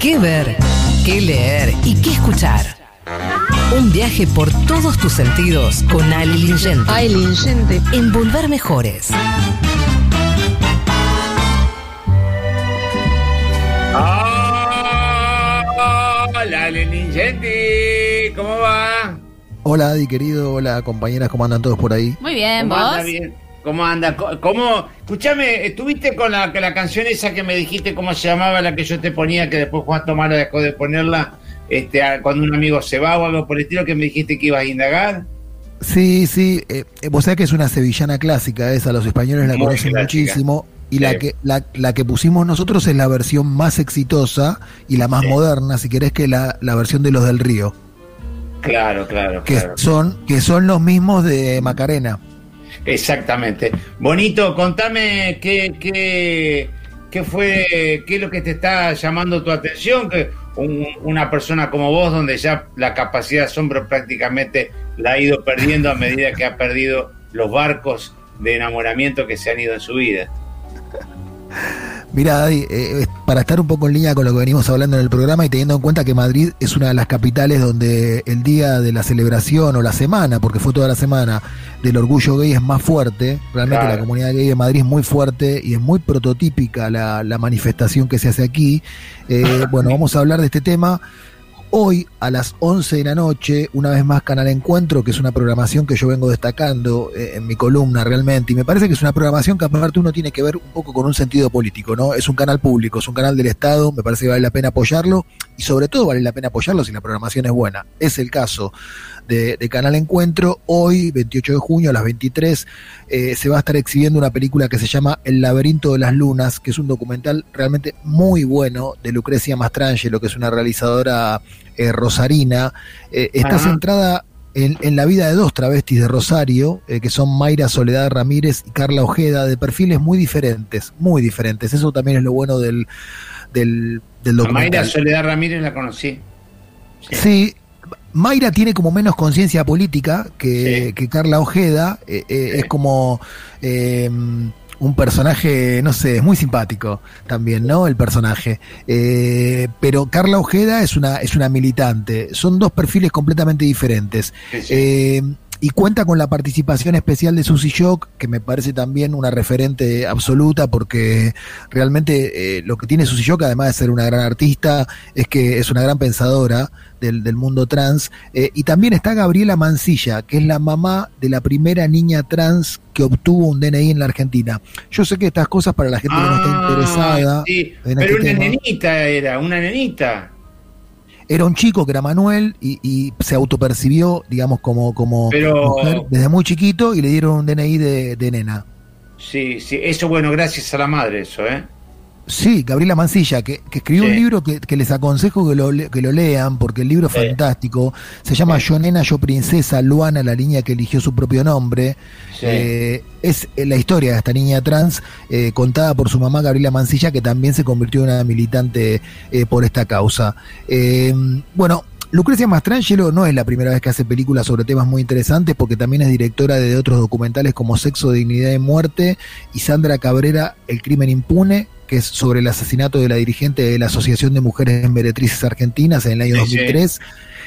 qué ver, qué leer y qué escuchar. Un viaje por todos tus sentidos con Ali Lingente. Ay, Lingente. En Volver Mejores. Hola, Ali Lingente. ¿Cómo va? Hola, Adi, querido. Hola, compañeras. ¿Cómo andan todos por ahí? Muy bien, ¿Cómo ¿vos? anda bien? ¿Cómo anda? ¿Cómo? Escúchame, ¿estuviste con la, la canción esa que me dijiste cómo se llamaba, la que yo te ponía, que después Juan Tomara dejó de ponerla este, cuando un amigo se va o algo por el estilo, que me dijiste que ibas a indagar? Sí, sí. eh, eh, vos sabés que es una sevillana clásica esa. Los españoles la Muy conocen clásica. muchísimo. Y Sí. la, que, la, la que pusimos nosotros es la versión más exitosa y la más Sí. moderna, si querés, que la, la versión de los del río. Claro, claro, Que claro. son, que son los mismos de Macarena. Exactamente. Bonito, contame qué, qué, qué fue, qué es lo que te está llamando tu atención, que un- una persona como vos, donde ya la capacidad de asombro prácticamente la ha ido perdiendo a medida que ha perdido los barcos de enamoramiento que se han ido en su vida. Mira, Daddy, eh, eh, para estar un poco en línea con lo que venimos hablando en el programa y teniendo en cuenta que Madrid es una de las capitales donde el día de la celebración o la semana, porque fue toda la semana, del orgullo gay es más fuerte, realmente Claro. la comunidad gay de Madrid es muy fuerte y es muy prototípica la, la manifestación que se hace aquí. Eh, bueno, vamos a hablar de este tema. Hoy a las 11 de la noche, una vez más Canal Encuentro, que es una programación que yo vengo destacando eh, en mi columna realmente, y me parece que es una programación que aparte uno tiene que ver un poco con un sentido político, ¿no? Es un canal público, es un canal del Estado, me parece que vale la pena apoyarlo, y sobre todo vale la pena apoyarlo si la programación es buena. Es el caso de, de Canal Encuentro. Hoy, 28 de junio, a las 23, eh, se va a estar exhibiendo una película que se llama El laberinto de las lunas, que es un documental realmente muy bueno de Lucrecia Mastrangelo, que es una realizadora eh, rosarina. Eh, está centrada en, en la vida de dos travestis de Rosario, eh, que son Mayra Soledad Ramírez y Carla Ojeda, de perfiles muy diferentes, muy diferentes. Eso también es lo bueno del, del, del A documental. Mayra Soledad Ramírez la conocí. Sí, Mayra tiene como menos conciencia política que, Sí. que Carla Ojeda. eh, eh, Sí. Es como eh, un personaje, no sé, es muy simpático también, ¿no? El personaje. Pero Carla Ojeda es una, es una militante. Son dos perfiles completamente diferentes. Y cuenta con la participación especial de Susy Shock, que me parece también una referente absoluta, porque realmente eh, lo que tiene Susy Shock, además de ser una gran artista, es que es una gran pensadora del, del mundo trans. Eh, y también está Gabriela Mancilla, que es la mamá de la primera niña trans que obtuvo un DNI en la Argentina. Yo sé que estas cosas para la gente que no está Ah, interesada. sí, en Pero este una tema. nenita era, una nenita. Era un chico que era Manuel y, y se autopercibió, digamos, como, como Pero- mujer desde muy chiquito y le dieron un DNI de, de nena. Sí, sí, eso bueno, gracias a la madre eso, ¿eh? Sí, Gabriela Mancilla, que, que escribió Sí. un libro que, que les aconsejo que lo, que lo lean, porque el libro es Sí. fantástico. Se llama Sí. Yo Nena, Yo Princesa, Luana, la niña que eligió su propio nombre. Eh, es eh, la historia de esta niña trans eh, contada por su mamá Gabriela Mancilla, que también se convirtió en una militante eh, por esta causa. Bueno, Lucrecia Mastrangelo no es la primera vez que hace películas sobre temas muy interesantes, porque también es directora de otros documentales como Sexo, Dignidad y Muerte y Sandra Cabrera, El Crimen Impune, que es sobre el asesinato de la dirigente de la Asociación de Mujeres Meretrices Argentinas en el año Sí, sí. 2003.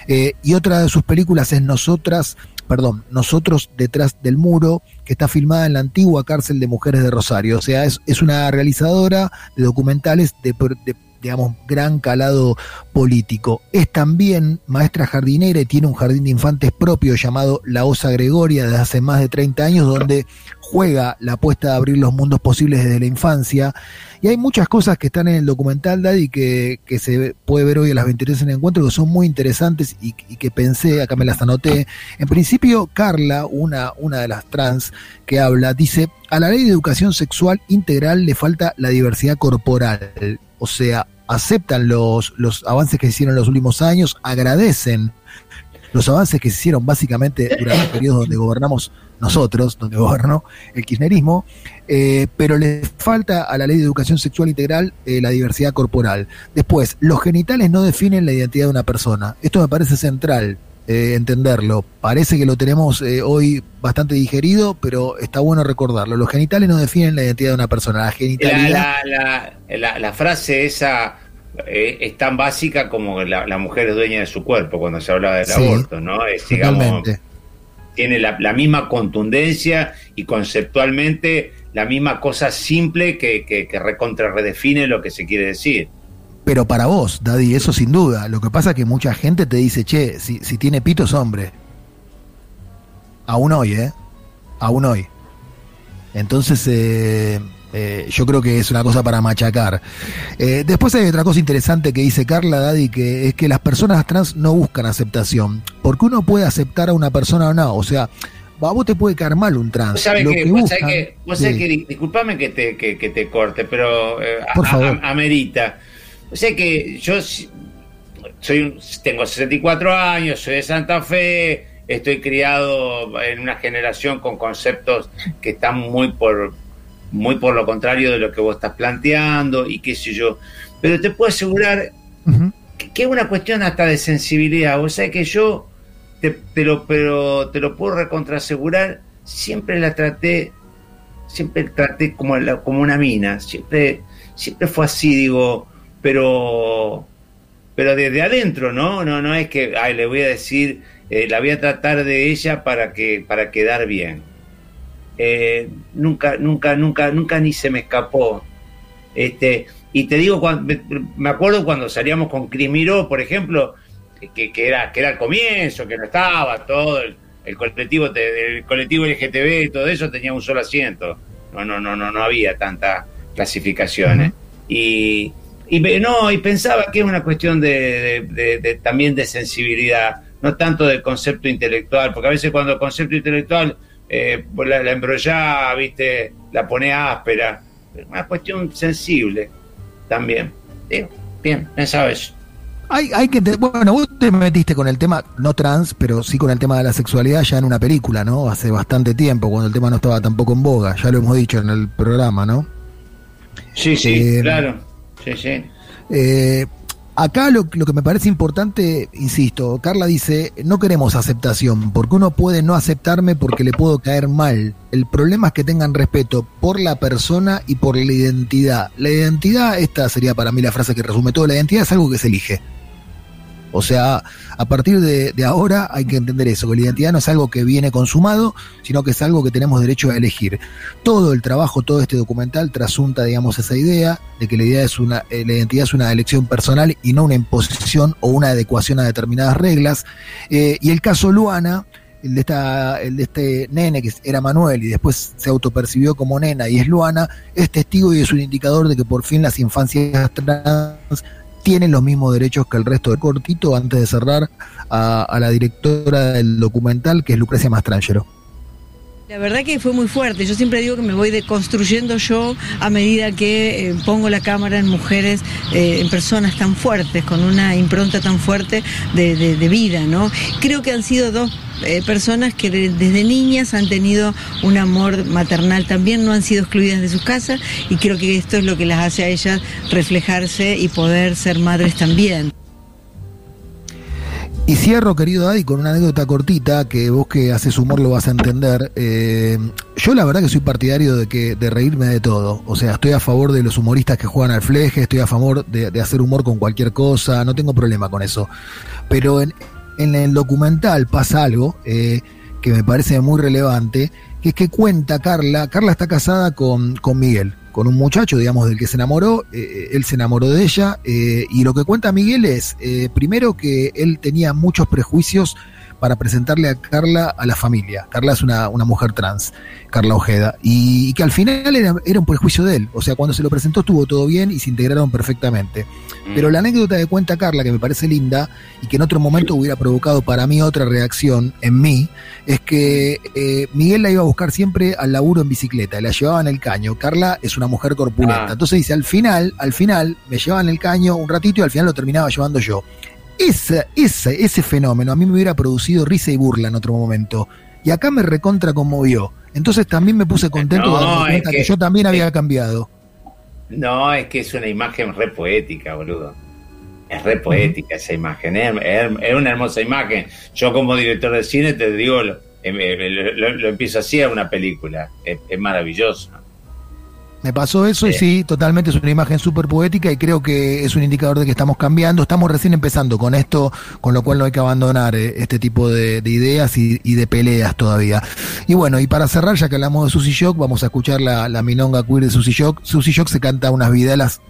Eh, y otra de sus películas es Nosotras, perdón, Nosotros detrás del muro, que está filmada en la antigua cárcel de mujeres de Rosario. O sea, es, es una realizadora de documentales de, de, digamos, gran calado político. Es también maestra jardinera y tiene un jardín de infantes propio llamado La Osa Gregoria desde hace más de 30 años, donde juega la apuesta de abrir los mundos posibles desde la infancia. Y hay muchas cosas que están en el documental, Daddy, que, que se puede ver hoy a las 23 en el encuentro, que son muy interesantes y, y que pensé, acá me las anoté. En principio, Carla, una, una de las trans que habla, dice, a la ley de educación sexual integral le falta la diversidad corporal. O sea, aceptan los, los avances que se hicieron en los últimos años, agradecen los avances que se hicieron básicamente durante el periodo donde gobernamos nosotros, donde gobernó el kirchnerismo, eh, pero le falta a la ley de educación sexual integral eh, la diversidad corporal. Después, los genitales no definen la identidad de una persona. Esto me parece central. Eh, entenderlo. Parece que lo tenemos hoy bastante digerido, pero está bueno recordarlo. Los genitales no definen la identidad de una persona. La La, genitalidad. la, la, la, la frase esa eh, es tan básica como la, mujer es dueña de su cuerpo cuando se habla del aborto, ¿no? Es, digamos, tiene la, misma contundencia y conceptualmente la misma cosa simple que, que, que recontra redefine lo que se quiere decir. Pero para vos, Daddy, eso sin duda. Lo que pasa es que mucha gente te dice, che, si, si tiene pito es hombre. Aún hoy, ¿eh? Aún hoy. Entonces, eh, eh, yo creo que es una cosa para machacar. Eh, después hay otra cosa interesante que dice Carla Daddy, que es que las personas trans no buscan aceptación. Porque uno puede aceptar a una persona o no. O sea, a vos te puede caer mal un trans. Vos sabés que, vos que, vos que, disculpame que te, que, te corte, pero eh, Por favor. amerita. O sea que yo soy tengo 64 años, soy de Santa Fe, estoy criado en una generación con conceptos que están muy por muy por lo contrario de lo que vos estás planteando y qué sé yo. Pero te puedo asegurar que, es una cuestión hasta de sensibilidad. O sea que yo te, lo, pero te lo puedo recontrasegurar, siempre la traté, siempre traté como, como una mina, siempre, siempre fue así, digo, pero pero desde adentro, ¿no? No, no es que ay, le voy a decir, eh, la voy a tratar de ella para que, para quedar bien. Eh, nunca, nunca, nunca, nunca ni se me escapó. Este, y te digo, cuando, me acuerdo cuando salíamos con Cris Miró, por ejemplo, que, que, era, que era el comienzo, que no estaba todo, el, colectivo, el colectivo LGTB y todo eso tenía un solo asiento. No, no, no, no, no había tantas clasificaciones. Y, y no, y pensaba que es una cuestión de, también de sensibilidad, no tanto del concepto intelectual, porque a veces cuando el concepto intelectual eh, la, la embrollá, viste, la pone áspera. Una cuestión sensible también. bien, pensaba eso. Hay, hay que bueno, vos te metiste con el tema, no trans, pero sí con el tema de la sexualidad ya en una película, ¿no? Hace bastante tiempo, cuando el tema no estaba tampoco en boga, ya lo hemos dicho en el programa, ¿no? Sí, sí, eh, claro. Sí, sí. Eh, Acá lo, que me parece importante, insisto, Carla dice, no queremos aceptación, porque uno puede no aceptarme porque le puedo caer mal. El problema es que tengan respeto por la persona y por la identidad. La identidad, esta sería para mí la frase que resume todo, la identidad es algo que se elige. O sea, a partir de, ahora hay que entender eso, que la identidad no es algo que viene consumado, sino que es algo que tenemos derecho a elegir. Todo el trabajo, todo este documental trasunta, digamos, esa idea de que la, idea es una, eh, la identidad es una elección personal y no una imposición o una adecuación a determinadas reglas. Eh, y el caso Luana, el de, esta, el de este nene que era Manuel y después se autopercibió como nena y es Luana, es testigo y es un indicador de que por fin las infancias trans tienen los mismos derechos que el resto del cortito antes de cerrar a, la directora del documental que es Lucrecia Mastrangelo. La verdad que fue muy fuerte. Yo siempre digo que me voy deconstruyendo yo a medida que eh, pongo la cámara en mujeres, eh, en personas tan fuertes, con una impronta tan fuerte de, vida, ¿no? Creo que han sido dos eh, personas que desde niñas han tenido un amor maternal también, no han sido excluidas de sus casas y creo que esto es lo que las hace a ellas reflejarse y poder ser madres también. Y cierro, querido Daddy, con una anécdota cortita que vos que haces humor lo vas a entender. Eh, yo la verdad que soy partidario de que de reírme de todo. O sea, estoy a favor de los humoristas que juegan al fleje, estoy a favor de, hacer humor con cualquier cosa, no tengo problema con eso. Pero en, el documental pasa algo eh, que me parece muy relevante, que es que cuenta Carla, Carla está casada con, con Miguel, con un muchacho, digamos, del que se enamoró, eh, él se enamoró de ella, eh, y lo que cuenta Miguel es, primero que él tenía muchos prejuicios para presentarle a Carla a la familia. Carla es una, mujer trans, Carla Ojeda, y, que al final era, un prejuicio de él. O sea, cuando se lo presentó estuvo todo bien y se integraron perfectamente. Mm. Pero la anécdota de cuenta Carla, que me parece linda y que en otro momento hubiera provocado para mí otra reacción en mí, es que eh, Miguel la iba a buscar siempre al laburo en bicicleta, la llevaba en el caño. Carla es una mujer corpulenta. Ah. Entonces dice, al final, al final, me llevaban el caño un ratito y al final lo terminaba llevando yo. Ese, ese, ese fenómeno a mí me hubiera producido risa y burla en otro momento. Y acá me recontra conmovió. Entonces también me puse contento de darme cuenta que, yo también había cambiado. No, es que es una imagen re poética, boludo. Es re poética esa imagen. Es, una hermosa imagen. Yo como director de cine te digo, lo, eh, empiezo así a una película. Es, maravilloso. Me pasó eso y sí, totalmente es una imagen súper poética y creo que es un indicador de que estamos cambiando. Estamos recién empezando con esto, con lo cual no hay que abandonar eh, este tipo de, ideas y, de peleas todavía. Y bueno, y para cerrar, ya que hablamos de Susy Shock, vamos a escuchar la, la milonga queer de Susy Shock. Susy Shock se canta unas videlas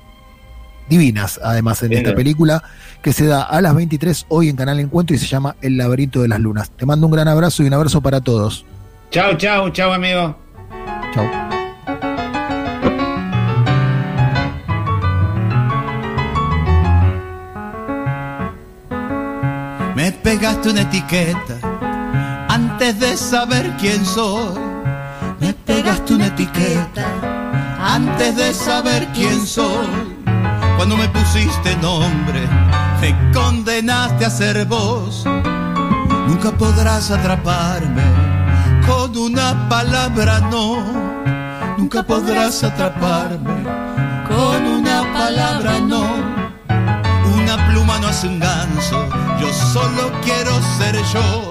divinas, además, en esta película, que se da a las 23 hoy en Canal Encuentro y se llama El laberinto de las lunas. Te mando un gran abrazo y un abrazo para todos. Chao, chao, chao, amigo. Chao. Pegaste una etiqueta antes de saber quién soy. Me pegaste una etiqueta antes de saber quién soy. Cuando me pusiste nombre, me condenaste a ser vos. Nunca podrás atraparme con una palabra no. Nunca podrás atraparme con una palabra no no hace un ganso, yo solo quiero ser yo.